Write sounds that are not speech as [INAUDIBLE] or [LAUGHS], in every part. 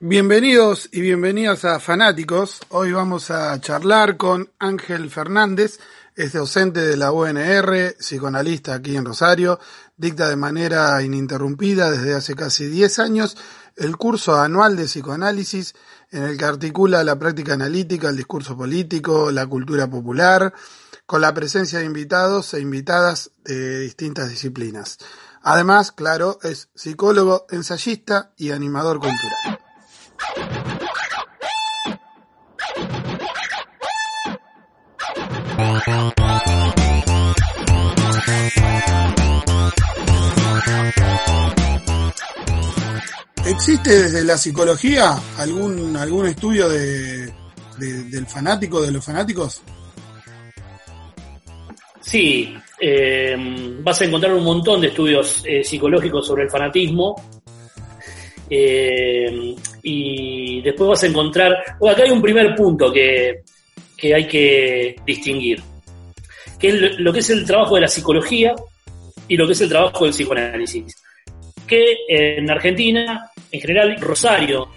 Bienvenidos y bienvenidas a Fanáticos. Hoy vamos a charlar con Ángel Fernández, es docente de la UNR, psicoanalista aquí en Rosario, dicta de manera ininterrumpida desde hace casi 10 años el curso anual de psicoanálisis en el que articula la práctica analítica, el discurso político, la cultura popular, con la presencia de invitados e invitadas de distintas disciplinas. Además, claro, es psicólogo, ensayista y animador cultural. ¿Existe desde la psicología algún, algún estudio de, del fanático, de los fanáticos? Sí, eh, vas a encontrar un montón de estudios eh, psicológicos sobre el fanatismo. Eh, y después vas a encontrar. Bueno, acá hay un primer punto que, que hay que distinguir, que es lo que es el trabajo de la psicología y lo que es el trabajo del psicoanálisis. Que en Argentina, en general, Rosario,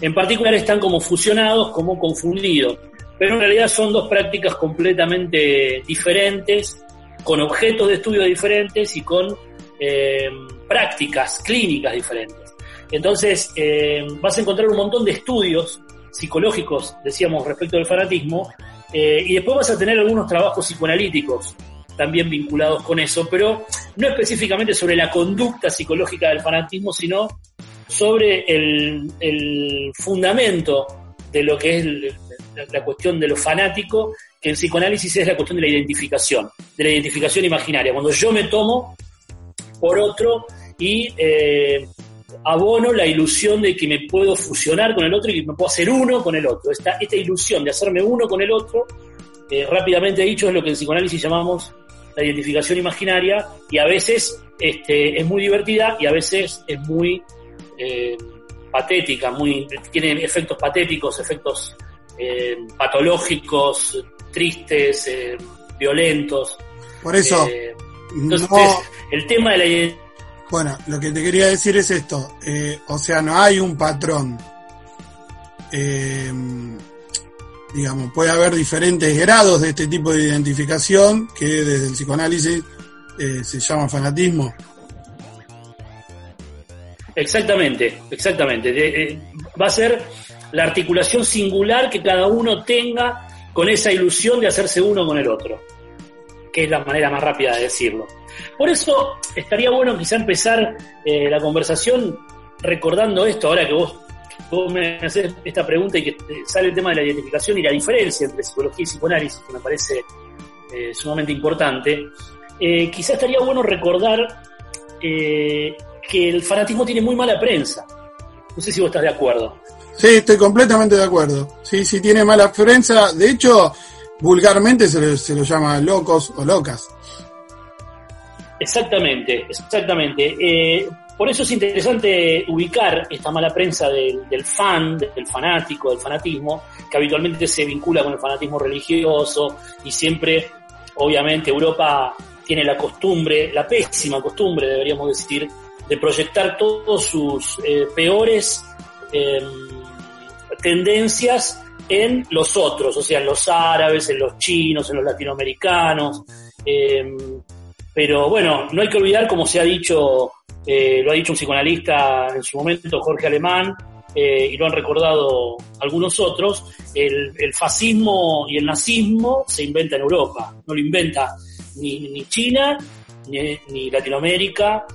en particular, están como fusionados, como confundidos pero en realidad son dos prácticas completamente diferentes, con objetos de estudio diferentes y con eh, prácticas clínicas diferentes. Entonces, eh, vas a encontrar un montón de estudios psicológicos, decíamos, respecto del fanatismo, eh, y después vas a tener algunos trabajos psicoanalíticos también vinculados con eso, pero no específicamente sobre la conducta psicológica del fanatismo, sino sobre el, el fundamento de lo que es la, cuestión de lo fanático, que en psicoanálisis es la cuestión de la identificación, de la identificación imaginaria. Cuando yo me tomo por otro y eh, abono la ilusión de que me puedo fusionar con el otro y que me puedo hacer uno con el otro. Esta, esta ilusión de hacerme uno con el otro, eh, rápidamente dicho, es lo que en psicoanálisis llamamos la identificación imaginaria y a veces este, es muy divertida y a veces es muy eh, patética, muy, tiene efectos patéticos, efectos eh, patológicos, tristes, eh, violentos. Por eso, eh, entonces, el tema de la bueno, lo que te quería decir es esto, o sea, no hay un patrón. digamos, puede haber diferentes grados de este tipo de identificación que desde el psicoanálisis se llama fanatismo. Exactamente, exactamente. va a ser la articulación singular que cada uno tenga con esa ilusión de hacerse uno con el otro, que es la manera más rápida de decirlo. Por eso estaría bueno quizá empezar eh, la conversación recordando esto, ahora que vos, me haces esta pregunta y que sale el tema de la identificación y la diferencia entre psicología y psicoanálisis, que me parece eh, sumamente importante, eh, quizá estaría bueno recordar que el fanatismo tiene muy mala prensa. No sé si vos estás de acuerdo. Sí, estoy completamente de acuerdo. Sí, sí tiene mala prensa. De hecho, vulgarmente se lo, llama locos o locas. Exactamente, exactamente. Eh, por eso es interesante ubicar esta mala prensa del, fan, del fanático, del fanatismo, que habitualmente se vincula con el fanatismo religioso y siempre, obviamente, Europa tiene la costumbre, la pésima costumbre, deberíamos decir, de proyectar todos sus eh, peores eh, tendencias en los otros, o sea, en los árabes, en los chinos, en los latinoamericanos. Eh, pero bueno, no hay que olvidar, como se ha dicho, eh, lo ha dicho un psicoanalista en su momento, Jorge Alemán, eh, y lo han recordado algunos otros, el, fascismo y el nazismo se inventa en Europa, no lo inventa ni, China, ni, ni Latinoamérica,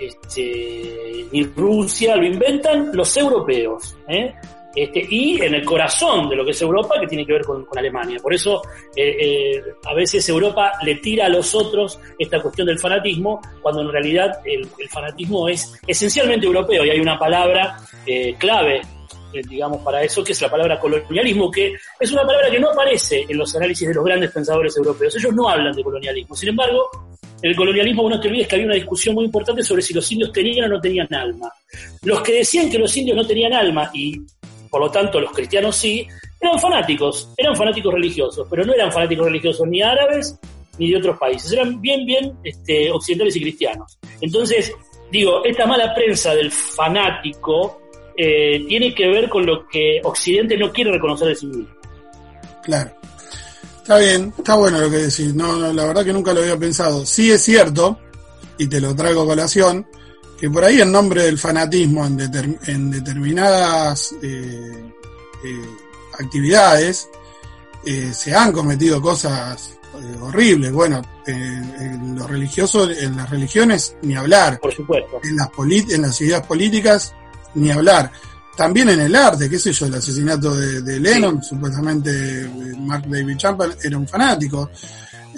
este, ni Rusia, lo inventan los europeos. ¿eh? este, y en el corazón de lo que es Europa, que tiene que ver con, Alemania. Por eso eh, eh, a veces Europa le tira a los otros esta cuestión del fanatismo, cuando en realidad el, fanatismo es esencialmente europeo y hay una palabra eh, clave digamos, para eso, que es la palabra colonialismo, que es una palabra que no aparece en los análisis de los grandes pensadores europeos. Ellos no hablan de colonialismo. Sin embargo, el colonialismo, no te olvides que había una discusión muy importante sobre si los indios tenían o no tenían alma. Los que decían que los indios no tenían alma y por lo tanto los cristianos sí, eran fanáticos, eran fanáticos religiosos, pero no eran fanáticos religiosos ni árabes ni de otros países, eran bien, bien este, occidentales y cristianos. Entonces, digo, esta mala prensa del fanático eh, tiene que ver con lo que Occidente no quiere reconocer de sí mismo. Claro. Está bien, está bueno lo que decís. No, la verdad que nunca lo había pensado. Sí es cierto, y te lo traigo a colación, que por ahí en nombre del fanatismo en, determinadas eh, eh, actividades eh, se han cometido cosas horribles. Bueno, en lo religioso, en las religiones, ni hablar. Por supuesto. En las, en las ideas políticas, ni hablar. También en el arte, qué sé yo, el asesinato de, Lennon, supuestamente eh, Mark David Chapman era un fanático,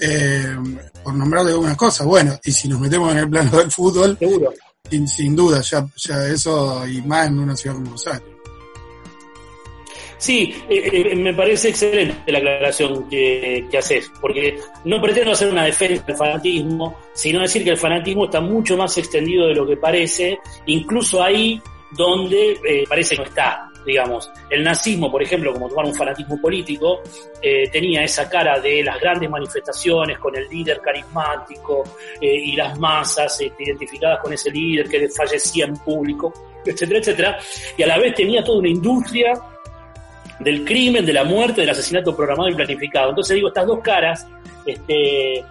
eh, por nombrar algunas cosas. Bueno, y si nos metemos en el plano del fútbol, Sin, duda, ya, ya eso y más en una ciudad como Rosario. Sí, eh, me parece excelente la aclaración que, que, haces, porque no pretendo hacer una defensa del fanatismo, sino decir que el fanatismo está mucho más extendido de lo que parece, incluso ahí donde eh, parece que no está, digamos. El nazismo, por ejemplo, como tomar un fanatismo político, eh, tenía esa cara de las grandes manifestaciones con el líder carismático eh, y las masas identificadas con ese líder que fallecía en público, etcétera, etcétera, y a la vez tenía toda una industria del crimen, de la muerte, del asesinato programado y planificado. Entonces digo, estas dos caras, este,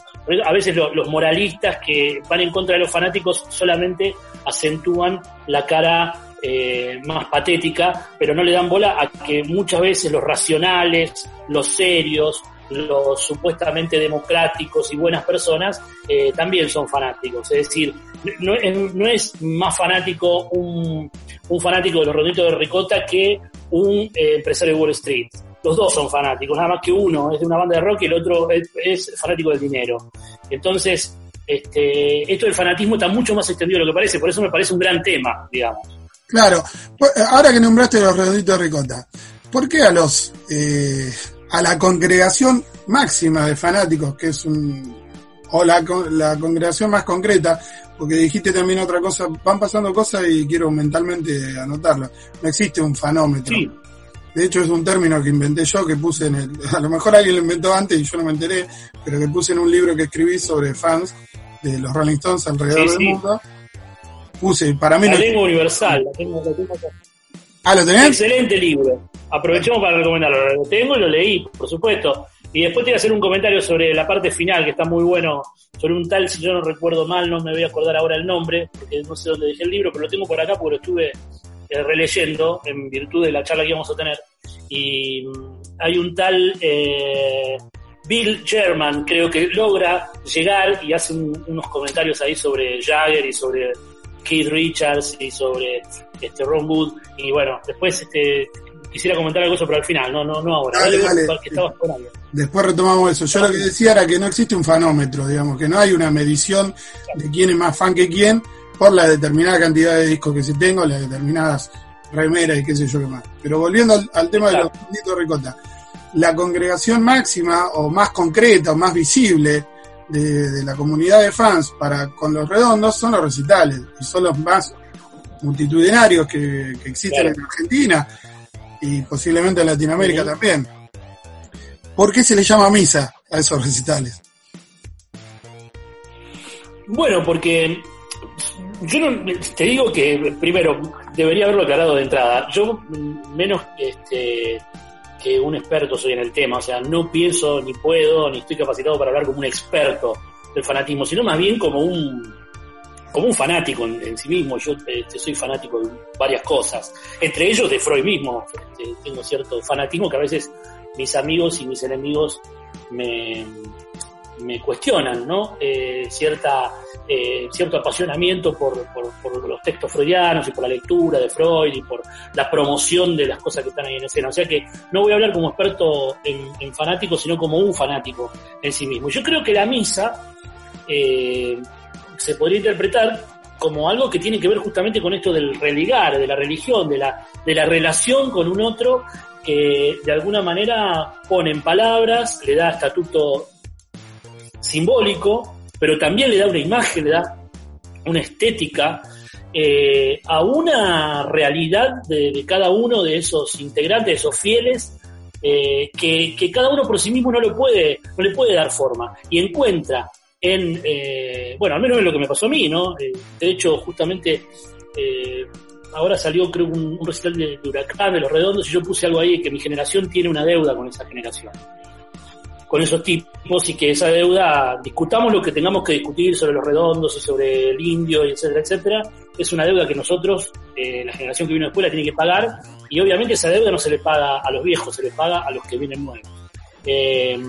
a veces los moralistas que van en contra de los fanáticos solamente acentúan la cara eh, más patética, pero no le dan bola a que muchas veces los racionales, los serios, los supuestamente democráticos y buenas personas eh, también son fanáticos. Es decir, no, es más fanático un, fanático de los redonditos de ricota que un eh, empresario de Wall Street. Los dos son fanáticos, nada más que uno es de una banda de rock y el otro es, fanático del dinero. Entonces, este, esto del fanatismo está mucho más extendido de lo que parece, por eso me parece un gran tema, digamos. Claro, pues, ahora que nombraste los redonditos de ricota, ¿por qué a los eh, a la congregación máxima de fanáticos, que es un o la, la congregación más concreta, porque dijiste también otra cosa, van pasando cosas y quiero mentalmente anotarlo. No existe un fanómetro. De hecho es un término que inventé yo, que puse en el, [LAUGHS] a lo mejor alguien lo inventó antes y yo no me enteré, pero que puse en un libro que escribí sobre fans de los Rolling Stones alrededor del mundo puse, para mí... La lengua universal, la tengo, Ah, ¿lo tenés? Excelente libro. Aprovechemos para recomendarlo. Lo tengo y lo leí, por supuesto. Y después te voy a hacer un comentario sobre la parte final, que está muy bueno, sobre un tal, si yo no recuerdo mal, no me voy a acordar ahora el nombre, porque no sé dónde dejé el libro, pero lo tengo por acá porque lo estuve eh, releyendo en virtud de la charla que íbamos a tener. Y mm, hay un tal eh, Bill Sherman, creo que logra llegar y hace unos comentarios ahí sobre Jagger y sobre Keith Richards y sobre este Ron Wood. Y bueno, después este, quisiera comentar algo sobre al final, no, no, no ahora. Después retomamos eso. Yo lo que decía era que no existe un fanómetro, digamos, que no hay una medición de quién es más fan que quién por la determinada cantidad de discos que se tengo, las determinadas remeras y qué sé yo qué más. Pero volviendo al, tema de los de ricota, la congregación máxima o más concreta o más visible de, la comunidad de fans para con los redondos son los recitales y son los más multitudinarios que, existen en Argentina y posiblemente en Latinoamérica también. ¿Por qué se le llama misa a esos recitales? Bueno, porque yo no, te digo que primero debería haberlo aclarado de entrada. Yo menos este, que un experto soy en el tema, o sea, no pienso ni puedo ni estoy capacitado para hablar como un experto del fanatismo, sino más bien como un como un fanático en, sí mismo. Yo este, soy fanático de varias cosas, entre ellos de Freud mismo. Este, tengo cierto fanatismo que a veces mis amigos y mis enemigos me, me cuestionan, ¿no? Eh, cierta, eh, cierto apasionamiento por, los textos freudianos y por la lectura de Freud y por la promoción de las cosas que están ahí en escena. O sea que no voy a hablar como experto en, en fanático, sino como un fanático en sí mismo. Yo creo que la misa eh, se podría interpretar como algo que tiene que ver justamente con esto del religar, de la religión, de la, de la relación con un otro que de alguna manera pone en palabras, le da estatuto simbólico, pero también le da una imagen, le da una estética eh, a una realidad de, cada uno de esos integrantes, de esos fieles, eh, que, cada uno por sí mismo no, lo puede, no le puede dar forma y encuentra en, eh, bueno, al menos es lo que me pasó a mí, ¿no? de hecho, justamente ahora salió creo un, un recital de, de, Huracán, de Los Redondos, y yo puse algo ahí que mi generación tiene una deuda con esa generación con esos tipos y que esa deuda, discutamos lo que tengamos que discutir sobre los redondos y sobre el indio, etcétera, etcétera, es una deuda que nosotros, eh, la generación que vino después, la tiene que pagar y obviamente esa deuda no se le paga a los viejos, se le paga a los que vienen nuevos. Eh,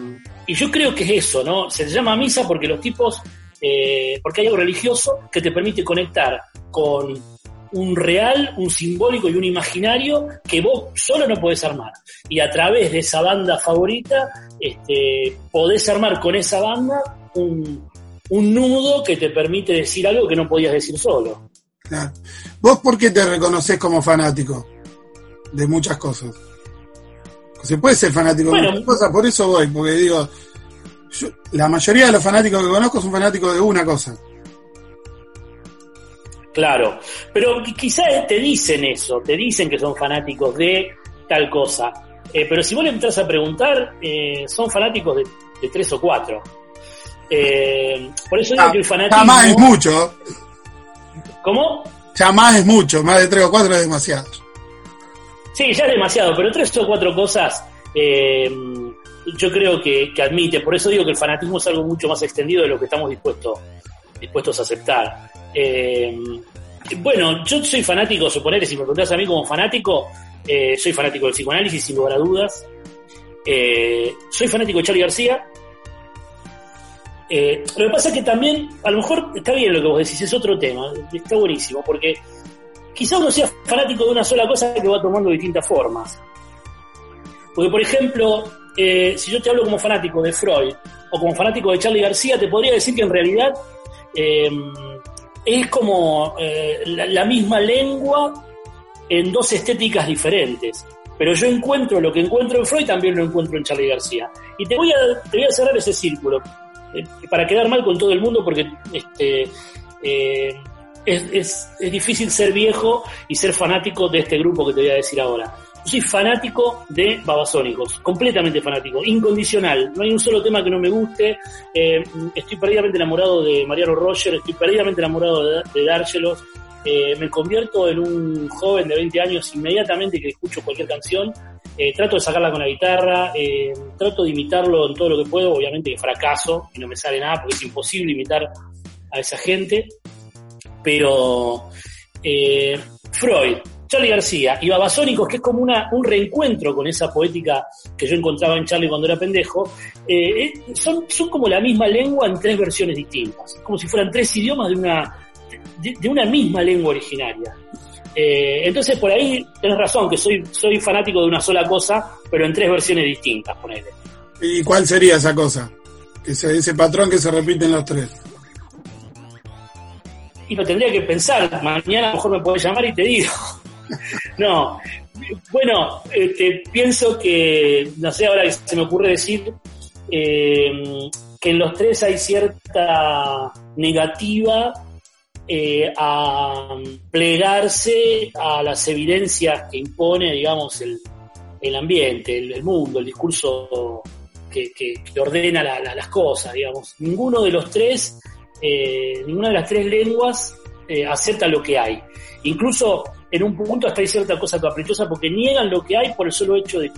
y yo creo que es eso, ¿no? Se llama misa porque los tipos, eh, porque hay algo religioso que te permite conectar con un real, un simbólico y un imaginario que vos solo no podés armar. Y a través de esa banda favorita, este, podés armar con esa banda un, nudo que te permite decir algo que no podías decir solo. ¿Vos por qué te reconoces como fanático de muchas cosas? Se puede ser fanático de muchas cosas, por eso voy, porque digo, la mayoría de los fanáticos que conozco son fanáticos de una cosa. Claro, pero quizás te dicen eso, te dicen que son fanáticos de tal cosa. Eh, pero si vos le entras a preguntar, eh, son fanáticos de, tres o cuatro. Eh, por eso digo que el fanatismo. Ya más es mucho. ¿Cómo? Ya más es mucho, más de tres o cuatro es demasiado. Sí, ya es demasiado, pero tres o cuatro cosas yo creo que, admite. Por eso digo que el fanatismo es algo mucho más extendido de lo que estamos dispuestos, dispuestos a aceptar. Eh, bueno, yo soy fanático, suponer, si me preguntas a mí como fanático, eh, soy fanático del psicoanálisis, sin lugar a dudas. Eh, soy fanático de Charlie García. lo que pasa es que también, a lo mejor está bien lo que vos decís, es otro tema, está buenísimo, porque quizá uno sea fanático de una sola cosa que va tomando distintas formas. Porque, por ejemplo, si yo te hablo como fanático de Freud o como fanático de Charlie García, te podría decir que en realidad es como eh, la, misma lengua en dos estéticas diferentes. Pero yo encuentro lo que encuentro en Freud, también lo encuentro en Charlie García. Y te voy a, te voy a cerrar ese círculo, eh, para quedar mal con todo el mundo, porque este, eh, es, es, es difícil ser viejo y ser fanático de este grupo que te voy a decir ahora soy fanático de Babasónicos, completamente fanático, incondicional. No hay un solo tema que no me guste. Eh, estoy perdidamente enamorado de Mariano Roger, estoy perdidamente enamorado de, de eh, me convierto en un joven de 20 años inmediatamente que escucho cualquier canción. Eh, trato de sacarla con la guitarra, trato de imitarlo en todo lo que puedo. Obviamente que fracaso y no me sale nada porque es imposible imitar a esa gente. Pero Freud, Charlie García y Babasónicos, que es como una, un reencuentro con esa poética que yo encontraba en Charlie cuando era pendejo, eh, eh, son, son como la misma lengua en tres versiones distintas, como si fueran tres idiomas de una, de, una misma lengua originaria. Eh, entonces por ahí tenés razón, que soy, soy fanático de una sola cosa, pero en tres versiones distintas, ponele. ¿Y cuál sería esa cosa? Ese, ese patrón que se repite en los tres. Y lo tendría que pensar, mañana a lo mejor me podés llamar y te digo. [LAUGHS] no, bueno, este, pienso que, no sé, ahora se me ocurre decir eh, que en los tres hay cierta negativa eh, a plegarse a las evidencias que impone, digamos, el, ambiente, el, mundo, el discurso que, ordena las cosas, digamos. Ninguno de los tres, eh, ninguna de las tres lenguas acepta lo que hay. Incluso en un punto hasta hay cierta cosa caprichosa porque niegan lo que hay por el solo hecho de,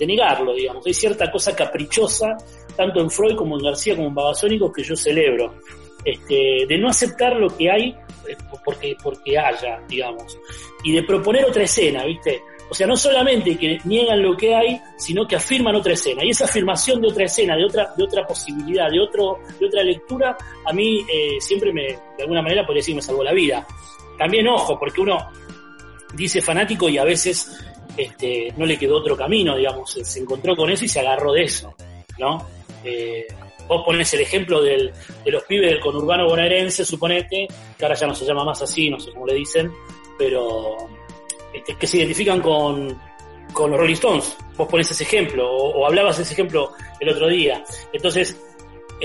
de negarlo, digamos. Hay cierta cosa caprichosa, tanto en Freud como en García como en Babasónicos, que yo celebro. Este, de no aceptar lo que hay eh, porque, porque haya, digamos. Y de proponer otra escena, ¿viste? O sea, no solamente que niegan lo que hay, sino que afirman otra escena. Y esa afirmación de otra escena, de otra, de otra posibilidad, de otro, de otra lectura, a mí eh, siempre me, de alguna manera podría decir me salvó la vida. También ojo, porque uno dice fanático y a veces este, no le quedó otro camino, digamos, se encontró con eso y se agarró de eso, ¿no? Eh, vos pones el ejemplo del, de los pibes del conurbano bonaerense, suponete, que ahora ya no se llama más así, no sé cómo le dicen, pero este, que se identifican con, con los Rolling Stones. Vos pones ese ejemplo, o, hablabas ese ejemplo el otro día. Entonces,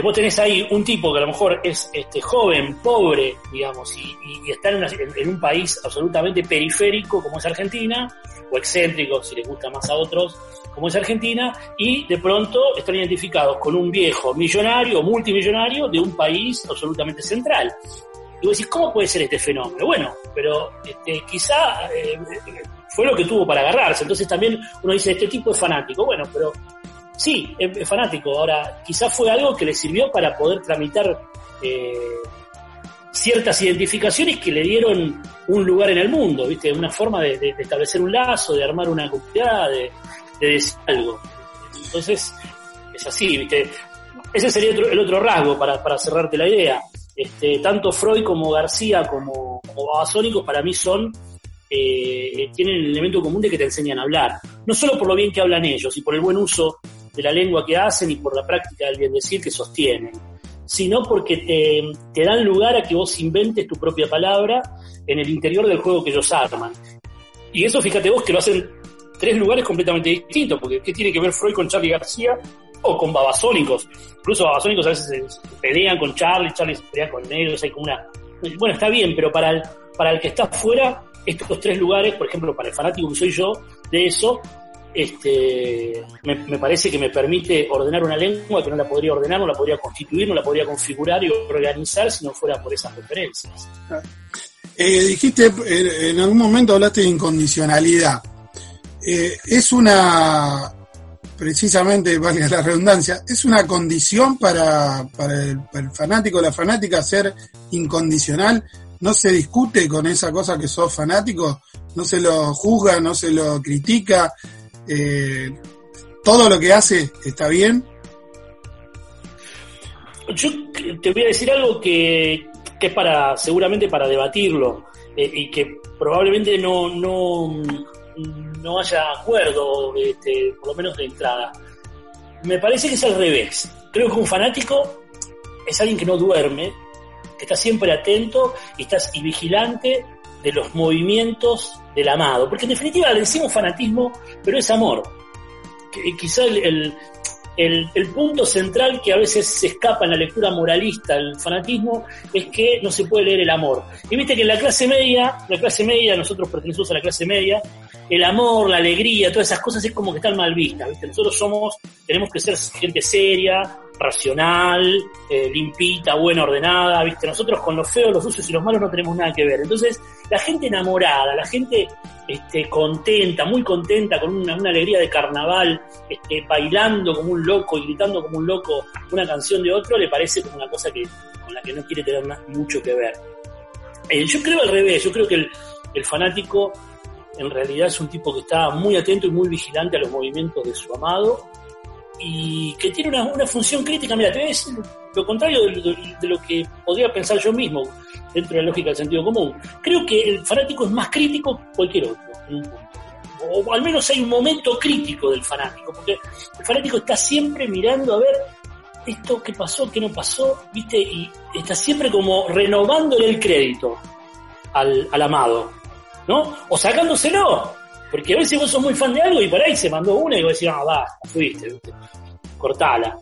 vos tenés ahí un tipo que a lo mejor es este, joven, pobre, digamos, y, está en, un país absolutamente periférico como es Argentina, o excéntrico, si les gusta más a otros, como es Argentina, y de pronto están identificados con un viejo millonario multimillonario de un país absolutamente central. Y vos decís, ¿cómo puede ser este fenómeno? Bueno, pero este, quizá eh, fue lo que tuvo para agarrarse. Entonces también uno dice, este tipo es fanático. Bueno, pero sí, es, fanático. Ahora, quizá fue algo que le sirvió para poder tramitar eh, ciertas identificaciones que le dieron un lugar en el mundo, ¿viste? Una forma de, establecer un lazo, de armar una comunidad, de, decir algo. Entonces, es así, ¿viste? Ese sería el otro rasgo para, para cerrarte la idea. Este, tanto Freud como García como, como para mí son eh, tienen el elemento común de que te enseñan a hablar. No solo por lo bien que hablan ellos y por el buen uso de la lengua que hacen y por la práctica del bien decir que sostienen, sino porque te, dan lugar a que vos inventes tu propia palabra en el interior del juego que ellos arman. Y eso, fíjate vos, que lo hacen tres lugares completamente distintos, porque ¿qué tiene que ver Freud con Charlie García o con babasónicos. Incluso babasónicos a veces se, pelean con Charlie, Charlie se pelea con negros, hay como una... Bueno, está bien, pero para el, para el que está fuera, estos tres lugares, por ejemplo, para el fanático que soy yo de eso, este, me, parece que me permite ordenar una lengua que no la podría ordenar, no la podría constituir, no la podría configurar y organizar si no fuera por esas referencias. Eh, dijiste, en algún momento hablaste de incondicionalidad. Eh, es una, precisamente, valga la redundancia, es una condición para, el, fanático o la fanática ser incondicional. No se discute con esa cosa que sos fanático, no se lo juzga, no se lo critica. Eh, todo lo que hace está bien. Yo te voy a decir algo que, es para, seguramente para debatirlo, eh, y que probablemente no, no, no haya acuerdo, este, por lo menos de entrada. Me parece que es al revés. Creo que un fanático es alguien que no duerme, que está siempre atento y, estás, y vigilante de los movimientos del amado. Porque en definitiva le decimos fanatismo, pero es amor. Que, quizá el, el, punto central que a veces se escapa en la lectura moralista del fanatismo es que no se puede leer el amor. Y viste que en la clase media, la clase media, nosotros pertenecemos a la clase media, el amor, la alegría, todas esas cosas es como que están mal vistas, ¿viste? Nosotros somos, tenemos que ser gente seria, racional, eh, limpita, buena, ordenada, ¿viste? Nosotros con los feos, los sucios y los malos no tenemos nada que ver. Entonces, la gente enamorada, la gente este, contenta, muy contenta, con una, alegría de carnaval, este, bailando como un loco y gritando como un loco una canción de otro, le parece como una cosa que, con la que no quiere tener mucho que ver. Eh, yo creo al revés, yo creo que el fanático en realidad es un tipo que está muy atento y muy vigilante a los movimientos de su amado y que tiene una, una función crítica. Mira, te voy a decir lo contrario de, lo que podría pensar yo mismo dentro de la lógica del sentido común. Creo que el fanático es más crítico que cualquier otro, en un punto. O, al menos hay un momento crítico del fanático, porque el fanático está siempre mirando a ver esto que pasó, qué no pasó, ¿viste? Y está siempre como renovándole el crédito al, al amado, ¿no? O sacándoselo. Porque a veces vos sos muy fan de algo y por ahí se mandó una y vos decís, ah, va, fuiste, ¿viste? cortala.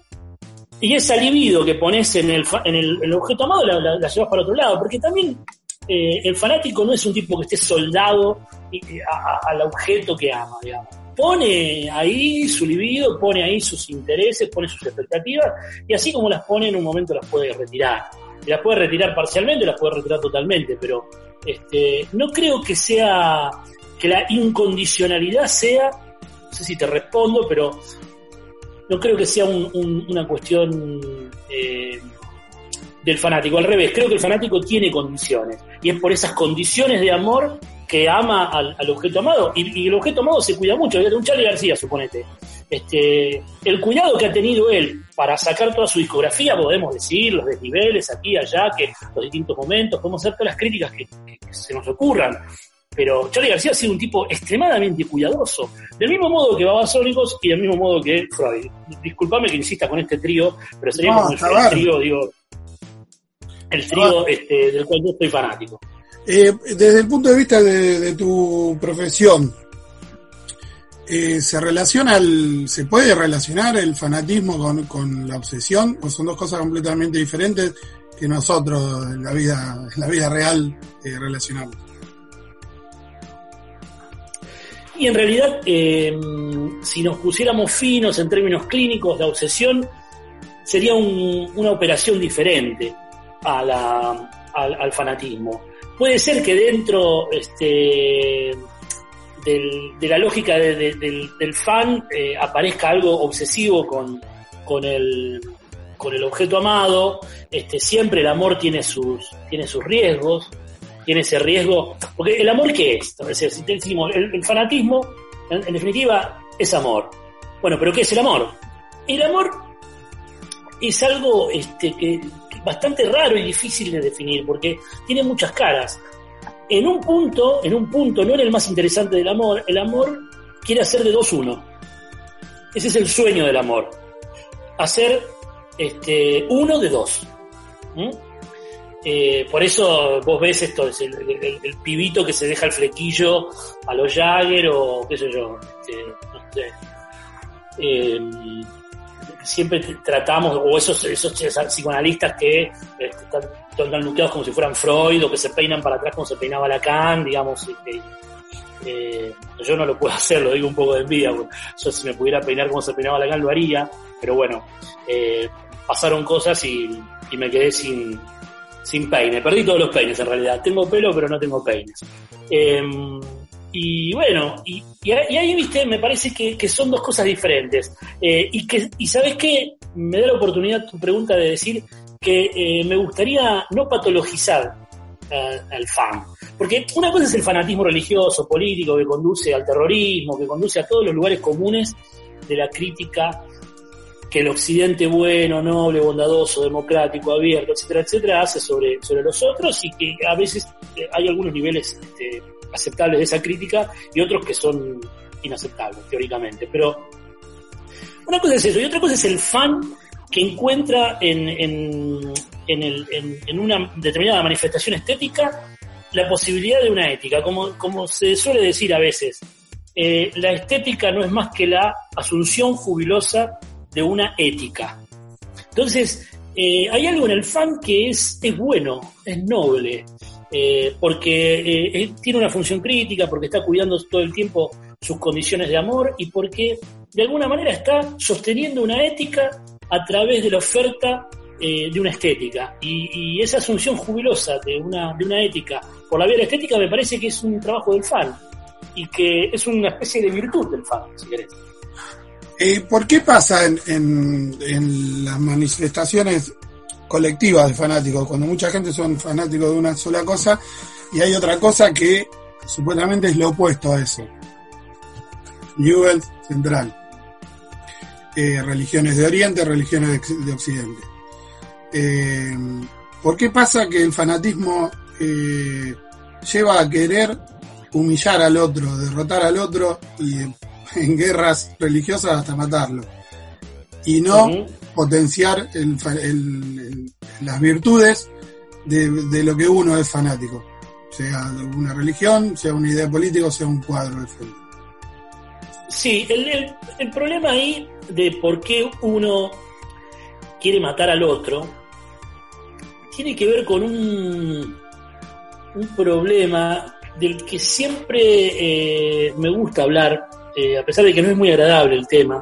Y esa libido que pones en el, en el, objeto amado la, llevas para otro lado, porque también eh, el fanático no es un tipo que esté soldado al objeto que ama, digamos. Pone ahí su libido, pone ahí sus intereses, pone sus expectativas, y así como las pone en un momento las puede retirar. Las puede retirar parcialmente, las puede retirar totalmente, pero este, no creo que sea, que la incondicionalidad sea, no sé si te respondo, pero no creo que sea una cuestión eh, del fanático, al revés, creo que el fanático tiene condiciones y es por esas condiciones de amor que ama al, objeto amado, y, el objeto amado se cuida mucho, un Charlie García, suponete. Este, el cuidado que ha tenido él para sacar toda su discografía, podemos decir, los desniveles aquí, allá, que los distintos momentos, podemos hacer todas las críticas que, se nos ocurran. Pero Charlie García ha sido un tipo extremadamente cuidadoso, del mismo modo que Babasónicos y del mismo modo que Freud. Disculpame que insista con este trío, pero sería como el, trío, digo, el trío este, del cual yo estoy fanático. Eh, desde el punto de vista de, tu profesión, eh, ¿se relaciona el, se puede relacionar el fanatismo con, la obsesión o son dos cosas completamente diferentes que nosotros en la vida, en la vida real eh, relacionamos? Y en realidad, si nos pusiéramos finos en términos clínicos, la obsesión sería una operación diferente a la, al, fanatismo. Puede ser que dentro este, de la lógica del, fan eh, aparezca algo obsesivo con, con, el, con el objeto amado. Este, siempre el amor tiene sus, tiene sus riesgos, tiene ese riesgo. Porque el amor, ¿qué es? si decimos, el, fanatismo, en, en definitiva, es amor. Bueno, pero ¿qué es el amor? El amor es algo este, que, bastante raro y difícil de definir porque tiene muchas caras. En un punto, en un punto, no era el más interesante del amor, el amor quiere hacer de dos uno. Ese es el sueño del amor. Hacer este, uno de dos. Eh, por eso vos ves esto, es el, pibito que se deja el flequillo a los Jagger o qué sé yo. Este, no sé. Eh, siempre tratamos, o esos, esos psicoanalistas que este, están, están nucleados como si fueran Freud, o que se peinan para atrás como se peinaba Lacan, digamos, este, eh, yo no lo puedo [LAUGHS] hacer, lo digo un poco de envidia, yo si me pudiera peinar como se peinaba Lacan lo haría, pero bueno, pasaron cosas y, me quedé sin, sin peine, perdí todos los peines en realidad, tengo pelo pero no tengo peines. Em, y bueno, y, ahí, viste, me parece que, son dos cosas diferentes. Eh, y que y sabes qué, me da la oportunidad tu pregunta de decir que eh, me gustaría no patologizar al fan. Porque una cosa es el fanatismo religioso, político, que conduce al terrorismo, que conduce a todos los lugares comunes de la crítica que el occidente bueno, noble, bondadoso, democrático, abierto, etcétera, etcétera, hace sobre, sobre los otros y que a veces eh, hay algunos niveles este, aceptables de esa crítica y otros que son inaceptables, teóricamente. Pero una cosa es eso, y otra cosa es el fan que encuentra en, en, en, una determinada manifestación estética la posibilidad de una ética. Como, como se suele decir a veces, eh, la estética no es más que la asunción jubilosa de una ética. Entonces, eh, hay algo en el fan que es, es bueno, es noble, eh, porque eh, tiene una función crítica, porque está cuidando todo el tiempo sus condiciones de amor y porque de alguna manera está sosteniendo una ética a través de la oferta de una estética. Y, esa asunción jubilosa de una, de una ética por la vía la estética me parece que es un trabajo del fan y que es una especie de virtud del fan, si querés. ¿Por qué pasa en, las manifestaciones colectivas de fanáticos, cuando mucha gente son fanáticos de una sola cosa y hay otra cosa que supuestamente es lo opuesto a eso. Newell Central. Eh, religiones de Oriente, religiones de, Occidente. Eh, ¿Por qué pasa que el fanatismo eh, lleva a querer humillar al otro, derrotar al otro y en guerras religiosas hasta matarlo? Y no potenciar las virtudes de, lo que uno es fanático, sea una religión, sea una idea política, sea un cuadro de fondo. Sí, el, el, problema ahí de por qué uno quiere matar al otro tiene que ver con un, un problema del que siempre eh, me gusta hablar, eh, a pesar de que no es muy agradable el tema,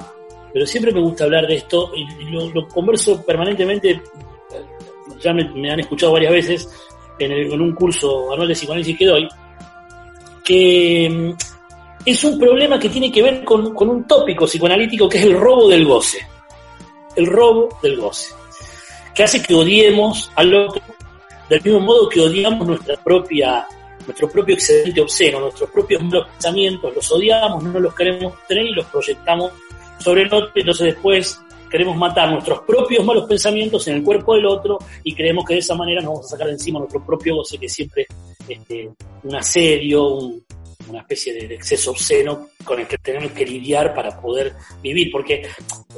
pero siempre me gusta hablar de esto y, lo, converso permanentemente, ya me, han escuchado varias veces en, un curso anual de psicoanálisis que doy, que mm, es un problema que tiene que ver con, un tópico psicoanalítico que es el robo del goce. El robo del goce. Que hace que odiemos al otro del mismo modo que odiamos nuestra propia nuestro propio excedente obsceno, nuestros propios malos pensamientos, los odiamos, no los queremos tener y los proyectamos sobre el otro, entonces después queremos matar nuestros propios malos pensamientos en el cuerpo del otro y creemos que de esa manera nos vamos a sacar de encima nuestro propio goce, que siempre este, un asedio, una especie de exceso obsceno con el que tenemos que lidiar para poder vivir, porque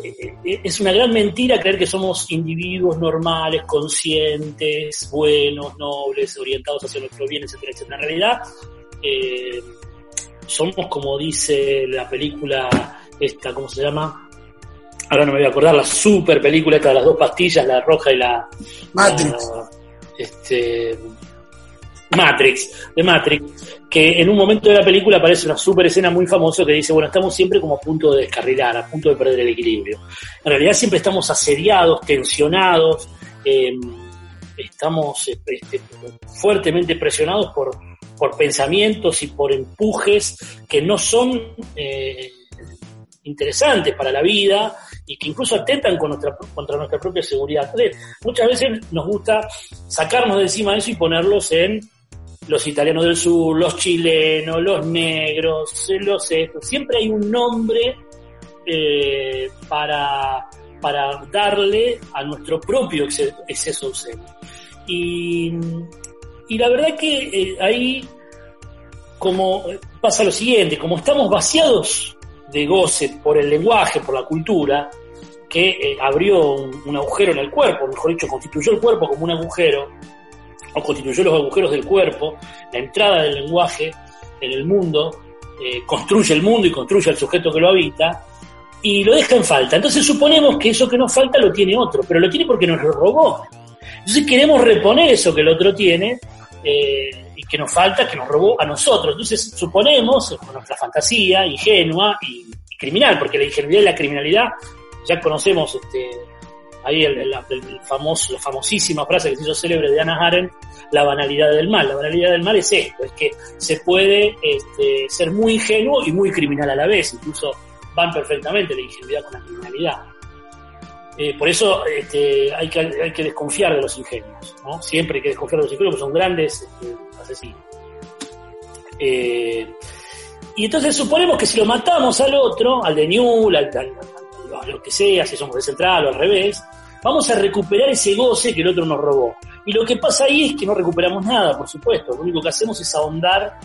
eh, eh, es una gran mentira creer que somos individuos normales, conscientes, buenos, nobles, orientados hacia nuestro bien, etcétera, etcétera. En realidad, eh, somos como dice la película esta, ¿cómo se llama? ahora no me voy a acordar, la super película esta de las dos pastillas, la roja y la... Matrix. este, Matrix, de Matrix, que en un momento de la película aparece una super escena muy famosa que dice, bueno, estamos siempre como a punto de descarrilar, a punto de perder el equilibrio. En realidad siempre estamos asediados, tensionados, em, estamos este, fuertemente presionados por, por pensamientos y por empujes que no son eh, interesantes para la vida y que incluso atentan contra nuestra propia seguridad. muchas veces nos gusta sacarnos de encima de eso y ponerlos en los italianos del sur, los chilenos, los negros, los estos. Siempre hay un nombre eh, para, para darle a nuestro propio exceso obsceno. Y, y la verdad que eh, ahí como pasa lo siguiente, como estamos vaciados de goce por el lenguaje, por la cultura, que eh, abrió un, agujero en el cuerpo, mejor dicho, constituyó el cuerpo como un agujero, o constituyó los agujeros del cuerpo, la entrada del lenguaje en el mundo, eh, construye el mundo y construye al sujeto que lo habita, y lo deja en falta. Entonces suponemos que eso que nos falta lo tiene otro, pero lo tiene porque nos lo robó. Entonces queremos reponer eso que el otro tiene eh, y que nos falta, que nos robó a nosotros. Entonces suponemos, con nuestra fantasía ingenua y, criminal, porque la ingenuidad y la criminalidad, ya conocemos este, ahí el, famoso, la famosísima frase que se hizo célebre de Anna Arendt, la banalidad del mal. La banalidad del mal es esto, es que se puede este, ser muy ingenuo y muy criminal a la vez, incluso van perfectamente la ingenuidad con la criminalidad. Eh, por eso este, hay, que, desconfiar de los ingenios, ¿no? Siempre hay que desconfiar de los ingenios, porque son grandes este, asesinos. Eh, y entonces suponemos que si lo matamos al otro, al de Newell, al, a lo que sea, si somos de o al revés, vamos a recuperar ese goce que el otro nos robó. Y lo que pasa ahí es que no recuperamos nada, por supuesto. Lo único que hacemos es ahondar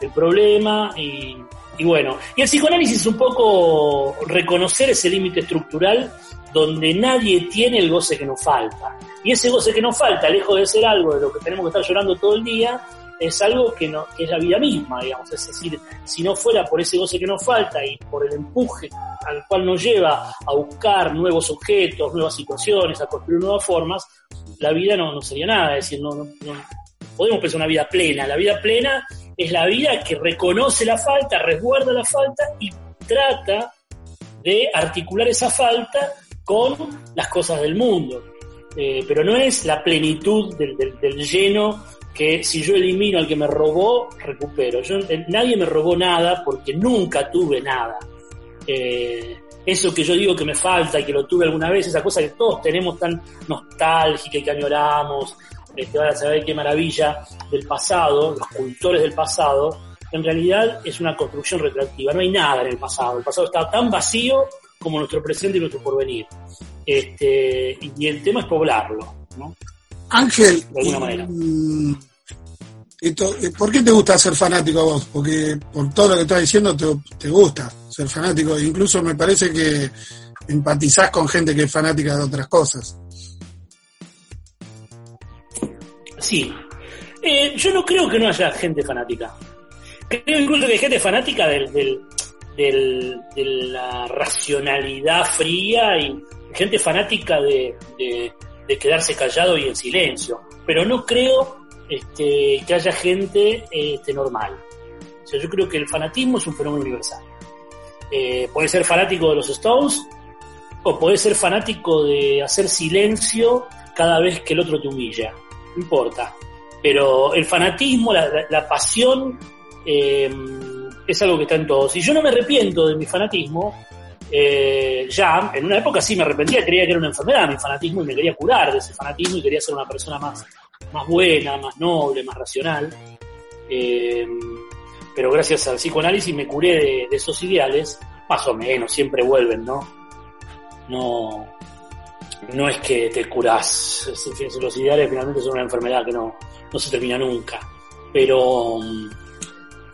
el problema y, y bueno. Y el psicoanálisis es un poco reconocer ese límite estructural donde nadie tiene el goce que nos falta. Y ese goce que nos falta, lejos de ser algo de lo que tenemos que estar llorando todo el día, es algo que, no, es la vida misma, digamos. Es decir, si no fuera por ese goce que nos falta y por el empuje al cual nos lleva a buscar nuevos objetos, nuevas situaciones, a construir nuevas formas, la vida no, no sería nada. Es decir, no, podemos pensar una vida plena. La vida plena es la vida que reconoce la falta, resguarda la falta y trata de articular esa falta con las cosas del mundo. Eh, pero no es la plenitud del, del, lleno que si yo elimino al que me robó, recupero. Yo, eh, nadie me robó nada porque nunca tuve nada. Eh, eso que yo digo que me falta y que lo tuve alguna vez, esa cosa que todos tenemos tan nostálgica y que añoramos, este, van a saber qué maravilla del pasado, los cultores del pasado, en realidad es una construcción retroactiva, no hay nada en el pasado, el pasado está tan vacío como nuestro presente y nuestro porvenir. Este, y el tema es poblarlo, ¿no? Ángel, de alguna manera. Mm, eh, ¿Por qué te gusta ser fanático a vos? Porque por todo lo que estás diciendo te, gusta ser fanático. Incluso me parece que empatizás con gente que es fanática de otras cosas. Sí. Eh, yo no creo que no haya gente fanática. Creo incluso que hay gente fanática del, del, de la racionalidad fría y gente fanática de, de, quedarse callado y en silencio. Pero no creo este, que haya gente este, normal. O sea, yo creo que el fanatismo es un fenómeno universal. Eh, puede ser fanático de los Stones o puede ser fanático de hacer silencio cada vez que el otro te humilla. No importa. Pero el fanatismo, la, la, pasión, eh, es algo que está en todos. Y yo no me arrepiento de mi fanatismo, eh, ya, en una época sí me arrepentía, creía que era una enfermedad mi fanatismo y me quería curar de ese fanatismo y quería ser una persona más, más buena, más noble, más racional. Eh, pero gracias al psicoanálisis me curé de, esos ideales, más o menos, siempre vuelven, ¿no? No, no es que te curás, los ideales finalmente son una enfermedad que no, no se termina nunca, pero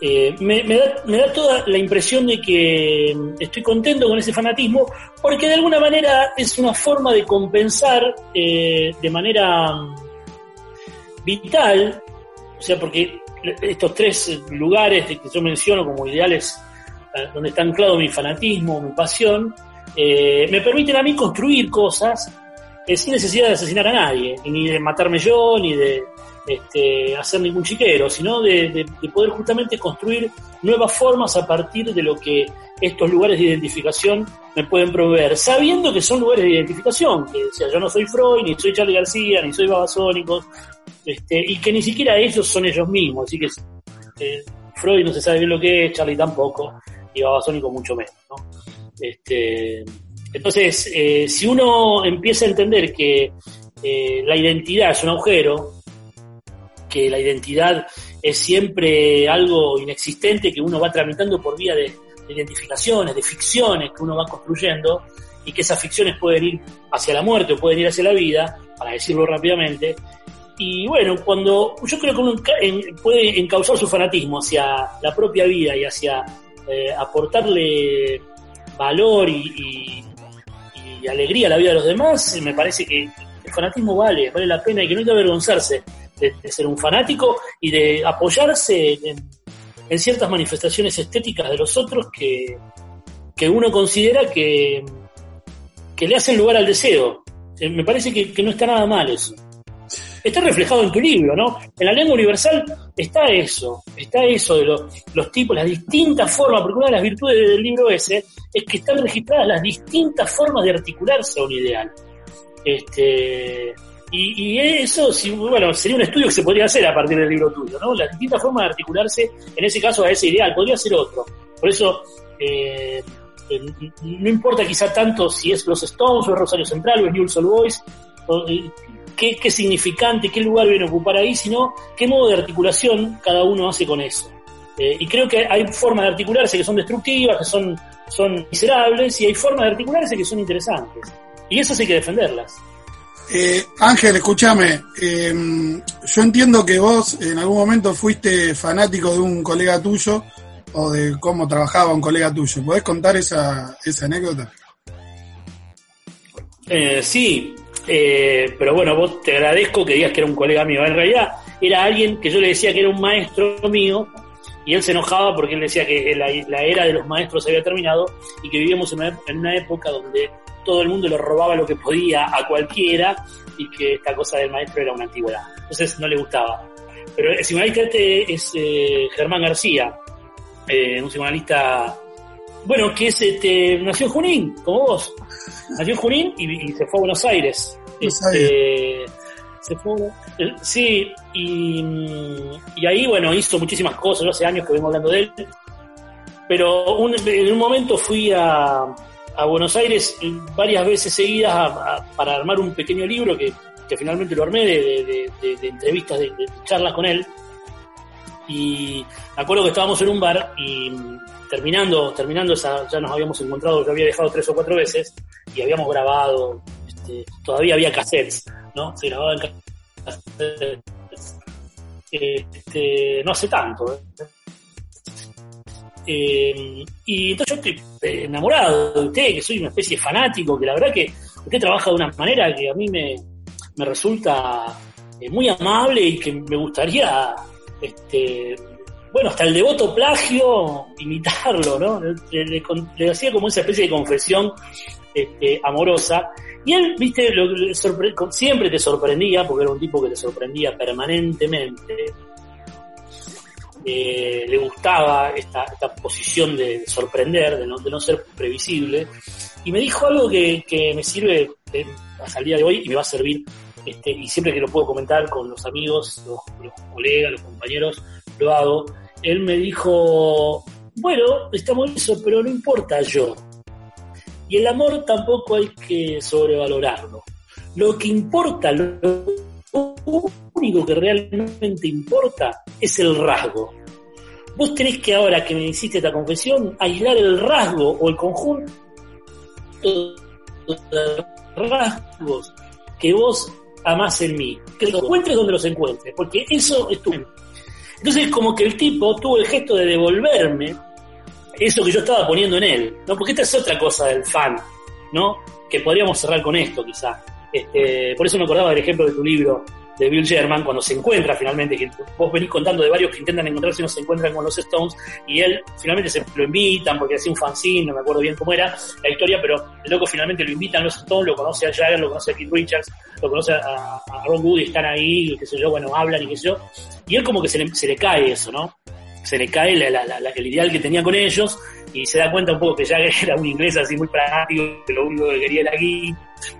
eh, me, da, me, da, toda la impresión de que estoy contento con ese fanatismo, porque de alguna manera es una forma de compensar eh, de manera vital, o sea, porque estos tres lugares que yo menciono como ideales eh, donde está anclado mi fanatismo, mi pasión, eh, me permiten a mí construir cosas sin necesidad de asesinar a nadie, ni de matarme yo, ni de este, hacer ningún chiquero, sino de, poder justamente construir nuevas formas a partir de lo que estos lugares de identificación me pueden proveer, sabiendo que son lugares de identificación, que sea, yo no soy Freud, ni soy Charlie García, ni soy Babasónicos, este, y que ni siquiera ellos son ellos mismos, así que eh, Freud no se sabe bien lo que es, Charlie tampoco, y Babasónico mucho menos, ¿no? Este, entonces, eh, si uno empieza a entender que eh, la identidad es un agujero, que la identidad es siempre algo inexistente que uno va tramitando por vía de, identificaciones, de ficciones que uno va construyendo, y que esas ficciones pueden ir hacia la muerte o pueden ir hacia la vida, para decirlo rápidamente. Y bueno, cuando yo creo que uno puede encauzar su fanatismo hacia la propia vida y hacia eh, aportarle valor y, alegría a la vida de los demás, me parece que el fanatismo vale, vale la pena y que no hay que avergonzarse de, ser un fanático y de apoyarse en, ciertas manifestaciones estéticas de los otros que, que uno considera que, que le hacen lugar al deseo. Eh, me parece que no está nada mal eso está reflejado en tu libro, ¿no? En la lengua universal está eso, está eso de los, tipos, las distintas formas, porque una de las virtudes del libro ese es que están registradas las distintas formas de articularse a un ideal. Este, y, eso, bueno, sería un estudio que se podría hacer a partir del libro tuyo, ¿no? Las distintas formas de articularse, en ese caso, a ese ideal, podría ser otro. Por eso, eh, no importa quizá tanto si es los Stones o es Rosario Central o es New Soul Boys, eh, qué, significante, qué lugar viene a ocupar ahí, sino qué modo de articulación cada uno hace con eso. Eh, y creo que hay formas de articularse que son destructivas, que son, son miserables, y hay formas de articularse que son interesantes. Y eso hay que defenderlas. Eh, Ángel, escúchame, em, yo entiendo que vos en algún momento fuiste fanático de un colega tuyo o de cómo trabajaba un colega tuyo. ¿Podés contar esa, esa anécdota? Eh, sí, eh, pero bueno, vos te agradezco que digas que era un colega mío. En realidad era alguien que yo le decía que era un maestro mío y él se enojaba porque él decía que la, era de los maestros había terminado y que vivíamos en una, época donde todo el mundo le robaba lo que podía a cualquiera y que esta cosa del maestro era una antigüedad. Entonces no le gustaba. Pero el psicoanalista este es eh, Germán García, eh, un psicoanalista, bueno, que es, este, nació en Junín, como vos. Nació en Junín y se fue a Buenos Aires. Este, se fue, eh, sí, y, ahí, bueno, hizo muchísimas cosas, yo hace años que vengo hablando de él, pero en un momento fui a, a Buenos Aires varias veces seguidas para armar un pequeño libro que, finalmente lo armé de, entrevistas, de, charlas con él. Y me acuerdo que estábamos en un bar y terminando, terminando esa, ya nos habíamos encontrado, yo había dejado tres o cuatro veces y habíamos grabado este, todavía había cassettes, ¿no? Se grababa en cassettes. Este, no hace tanto. ¿eh? Eh, y entonces yo estoy enamorado de usted, que soy una especie de fanático, que la verdad que usted trabaja de una manera que a mí me, resulta eh, muy amable y que me gustaría, este, bueno, hasta el devoto plagio, imitarlo, ¿no? Le, hacía como esa especie de confesión este, amorosa y él, viste, siempre te sorprendía, porque era un tipo que te sorprendía permanentemente. Eh, le gustaba esta, posición de sorprender, de no, de no, ser previsible. Y me dijo algo que, me sirve eh, hasta el día de hoy y me va a servir, este, y siempre que lo puedo comentar con los amigos, los, los colegas, los compañeros, lo hago. Él me dijo, bueno, estamos en eso, pero no importa yo y el amor tampoco hay que sobrevalorarlo. Lo que importa, lo único que realmente importa es el rasgo. Vos tenés que ahora que me hiciste esta confesión, aislar el rasgo o el conjunto de rasgos que vos amás en mí. Que los encuentres donde los encuentres, porque eso es tu. Entonces, como que el tipo tuvo el gesto de devolverme eso que yo estaba poniendo en él, ¿no? Porque esta es otra cosa del fan, ¿no? Que podríamos cerrar con esto, quizá. Este, por eso me acordaba del ejemplo de tu libro, de Bill Sherman cuando se encuentra finalmente, que vos venís contando de varios que intentan encontrarse y no se encuentran con los Stones, y él finalmente se lo invitan porque hacía un fanzine, no me acuerdo bien cómo era la historia, pero el loco finalmente lo invitan los Stones, lo conoce a Jagger, lo conoce a Keith Richards, lo conoce a, Ron Wood y están ahí, qué sé yo, bueno, hablan y qué sé yo, y él como que se le, se le cae eso, ¿no? Se le cae la, la, la, el ideal que tenía con ellos y se da cuenta un poco que Jagger [LAUGHS] era un inglés así muy pragmático, que lo único que quería era aquí,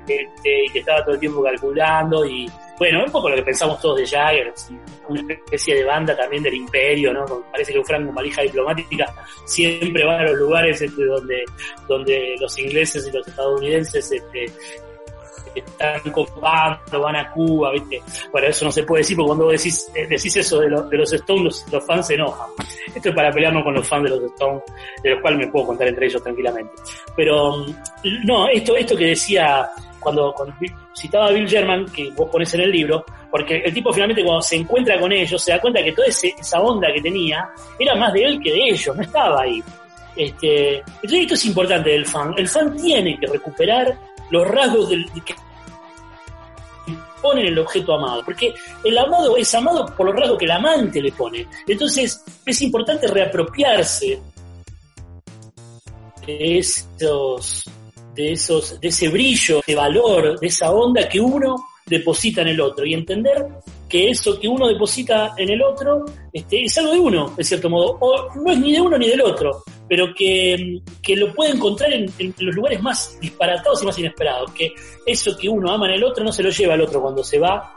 este, y que estaba todo el tiempo calculando y bueno, un poco lo que pensamos todos de Jagger, una especie de banda también del imperio, ¿no? Parece que un Franco malija diplomática siempre va a los lugares este, donde, donde los ingleses y los estadounidenses este, están copando, van a Cuba, ¿viste? Bueno, eso no se puede decir porque cuando decís, eh, decís eso de, de los Stones, los, fans se enojan. Esto es para pelearnos con los fans de los Stones, de los cuales me puedo contar entre ellos tranquilamente. Pero, mm, no, esto, esto que decía cuando, citaba a Bill German, que vos pones en el libro, porque el tipo finalmente cuando se encuentra con ellos se da cuenta que toda esa onda que tenía era más de él que de ellos, no estaba ahí. Este, entonces esto es importante del fan. El fan tiene que recuperar los rasgos del, que pone el objeto amado, porque el amado es amado por los rasgos que el amante le pone. Entonces es importante reapropiarse de esos de, esos, de ese brillo, de valor, de esa onda que uno deposita en el otro y entender que eso que uno deposita en el otro este, es algo de uno, de cierto modo, o no es ni de uno ni del otro, pero que, lo puede encontrar en, los lugares más disparatados y más inesperados, que eso que uno ama en el otro no se lo lleva al otro cuando se va,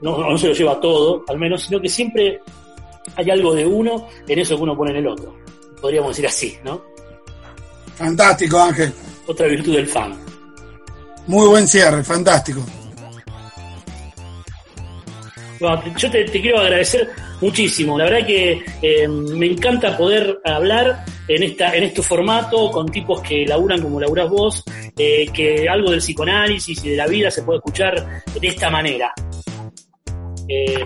no, no se lo lleva todo, al menos, sino que siempre hay algo de uno en eso que uno pone en el otro, podríamos decir así, ¿no? Fantástico, Ángel otra virtud del fan. Muy buen cierre, fantástico. yo te, quiero agradecer muchísimo. La verdad que eh, me encanta poder hablar en esta en este formato con tipos que laburan como laburás vos, eh, que algo del psicoanálisis y de la vida se puede escuchar de esta manera. Eh,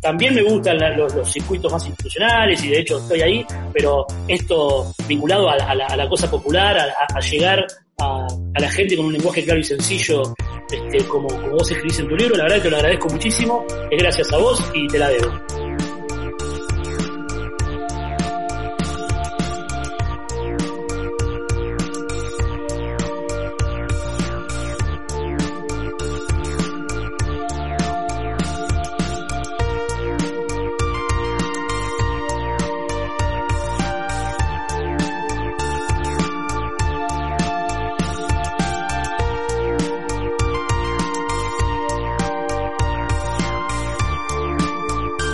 también me gustan los, circuitos más institucionales y de hecho estoy ahí, pero esto vinculado a, la, cosa popular, a, llegar a, la gente con un lenguaje claro y sencillo, este, como, como vos escribís en tu libro, la verdad que te lo agradezco muchísimo, es gracias a vos y te la debo.